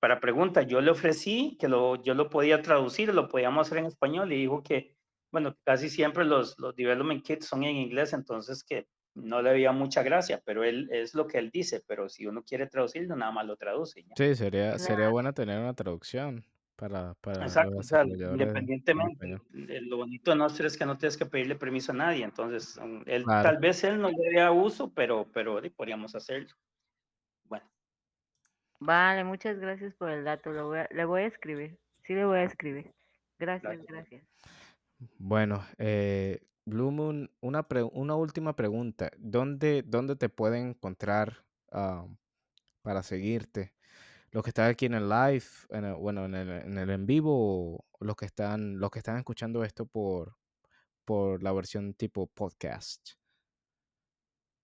para preguntas. Yo le ofrecí que lo, yo lo podía traducir, lo podíamos hacer en español y dijo que, bueno, casi siempre los, los development kits son en inglés, entonces que no le veía mucha gracia, pero él es lo que él dice, pero si uno quiere traducirlo, nada más lo traduce. ya. Sí, sería, sería bueno tener una traducción para, para Exacto, los o sea, independientemente, eh, lo bonito de Nostr es que no tienes que pedirle permiso a nadie, entonces, um, él, Claro. tal vez él no le dé uso, pero, pero podríamos hacerlo. Bueno, Vale, muchas gracias por el dato. Lo voy a- le voy a escribir. Sí, le voy a escribir. Gracias, Gracias. gracias. Bueno, eh, Blue Moon, una, pre- una última pregunta. ¿Dónde, dónde te pueden encontrar ah, para seguirte? Los que están aquí en el live, bueno, en el, en vivo, los que están, los que están escuchando esto por, por la versión tipo podcast.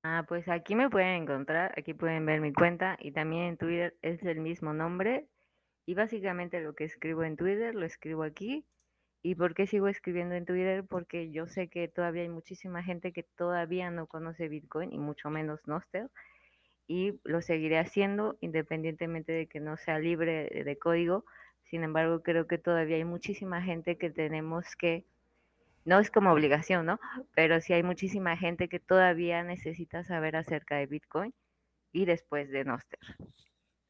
Ah, pues aquí me pueden encontrar, aquí pueden ver mi cuenta y también en Twitter es el mismo nombre Y básicamente lo que escribo en Twitter lo escribo aquí. ¿Y por qué sigo escribiendo en Twitter? Porque yo sé que todavía hay muchísima gente que todavía no conoce Bitcoin y mucho menos Nostr. Y lo seguiré haciendo independientemente de que no sea libre de código. Sin embargo, creo que todavía hay muchísima gente que tenemos que, no es como obligación, ¿no? Pero sí hay muchísima gente que todavía necesita saber acerca de Bitcoin y después de Nostr.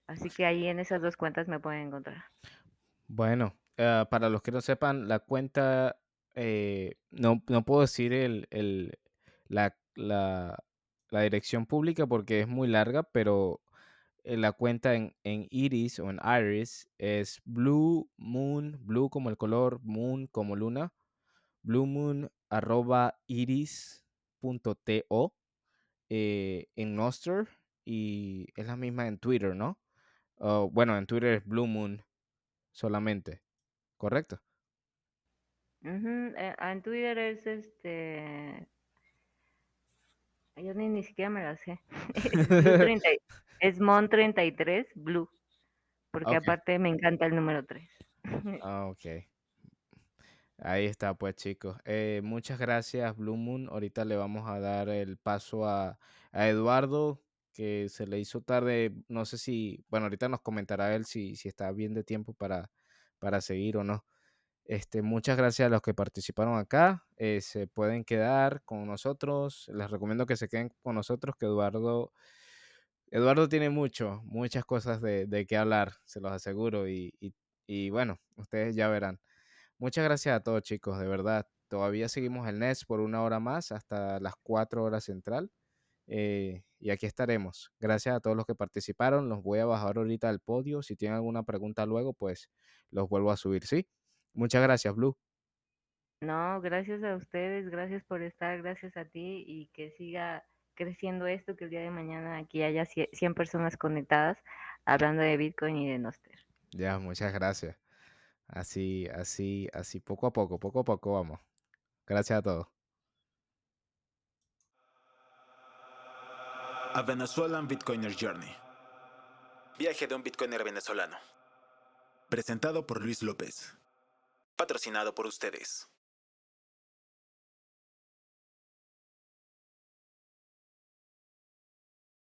Así que ahí en esas dos cuentas me pueden encontrar. Bueno, eh, para los que no sepan, la cuenta, eh, no, no puedo decir el, el- la, la- la dirección pública porque es muy larga, pero eh, la cuenta en, en Iris o en Iris es Blue Moon, Blue como el color, Moon como luna, Blue Moon arroba iris.to eh, en Nostr y es la misma en Twitter, ¿no? Bueno, en Twitter es Blue Moon solamente, ¿correcto? Eh, En Twitter es este. Yo ni, ni siquiera me la sé. Es, Blue 30 y- es Mon33 Blue. Porque Ok. aparte me encanta el número 3. Ah, ok. Ahí está, pues chicos. Eh, muchas gracias, Blue Moon. Ahorita le vamos a dar el paso a, a Eduardo, que se le hizo tarde. No sé si, bueno, ahorita nos comentará él si, si está bien de tiempo para, para seguir o no. Este, muchas gracias a los que participaron acá. eh, se pueden quedar con nosotros. Les recomiendo que se queden con nosotros, que Eduardo, Eduardo tiene mucho, muchas cosas de, de qué hablar, se los aseguro. Y, bueno, ustedes ya verán. Muchas gracias a todos, chicos, de verdad. Todavía seguimos el NES por una hora más, hasta las 4 horas central. eh, y aquí estaremos. Gracias a todos los que participaron. Los voy a bajar ahorita al podio. Si tienen alguna pregunta luego, pues los vuelvo a subir, ¿sí? Muchas gracias, Blue. No, gracias a ustedes, gracias por estar, gracias a ti y que siga creciendo esto, que el día de mañana aquí haya cie- 100 personas conectadas hablando de Bitcoin y de Nostr. Ya, muchas gracias. Así, así, así, poco a poco, poco a poco vamos. Gracias a todos. A Venezuelan Bitcoiner Journey. Viaje de un Bitcoiner venezolano. Presentado por Luis López. Patrocinado por ustedes.